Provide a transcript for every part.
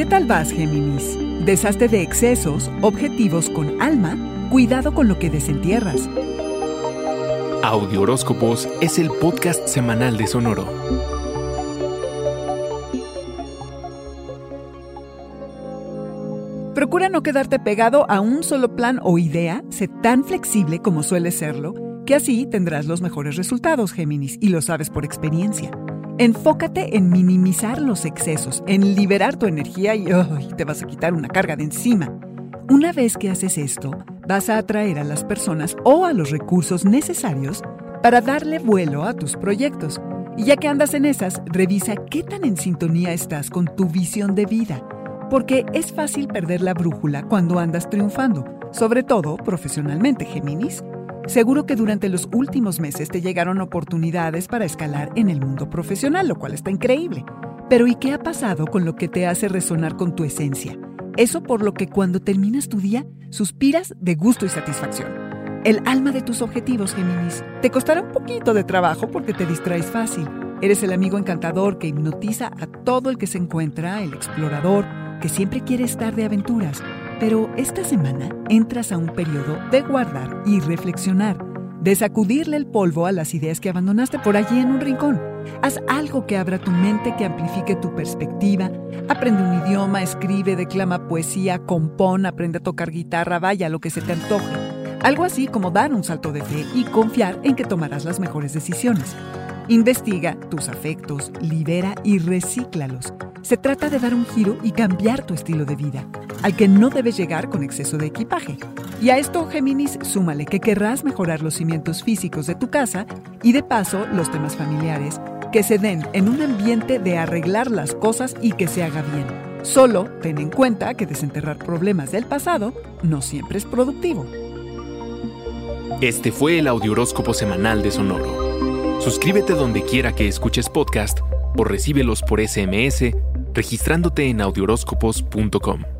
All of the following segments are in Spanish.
¿Qué tal vas, Géminis? Deshazte de excesos, objetivos con alma, cuidado con lo que desentierras. Audio Horóscopos es el podcast semanal de Sonoro. Procura no quedarte pegado a un solo plan o idea, sé tan flexible como suele serlo, que así tendrás los mejores resultados, Géminis, y lo sabes por experiencia. Enfócate en minimizar los excesos, en liberar tu energía y te vas a quitar una carga de encima. Una vez que haces esto, vas a atraer a las personas o a los recursos necesarios para darle vuelo a tus proyectos. Y ya que andas en esas, revisa qué tan en sintonía estás con tu visión de vida, porque es fácil perder la brújula cuando andas triunfando, sobre todo profesionalmente, Géminis. Seguro que durante los últimos meses te llegaron oportunidades para escalar en el mundo profesional, lo cual está increíble. Pero ¿y qué ha pasado con lo que te hace resonar con tu esencia? Eso por lo que cuando terminas tu día, suspiras de gusto y satisfacción. El alma de tus objetivos, Géminis. Te costará un poquito de trabajo porque te distraes fácil. Eres el amigo encantador que hipnotiza a todo el que se encuentra, el explorador, que siempre quiere estar de aventuras. Pero esta semana entras a un periodo de guardar y reflexionar, de sacudirle el polvo a las ideas que abandonaste por allí en un rincón. Haz algo que abra tu mente, que amplifique tu perspectiva. Aprende un idioma, escribe, declama poesía, compón, aprende a tocar guitarra, vaya lo que se te antoje. Algo así como dar un salto de fe y confiar en que tomarás las mejores decisiones. Investiga tus afectos, libera y recíclalos. Se trata de dar un giro y cambiar tu estilo de vida, al que no debes llegar con exceso de equipaje. Y a esto, Géminis, súmale que querrás mejorar los cimientos físicos de tu casa y de paso los temas familiares, que se den en un ambiente de arreglar las cosas y que se haga bien. Solo ten en cuenta que desenterrar problemas del pasado no siempre es productivo. Este fue el Audioróscopo Semanal de Sonoro. Suscríbete donde quiera que escuches podcast o recíbelos por SMS registrándote en audioróscopos.com.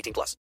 18 plus.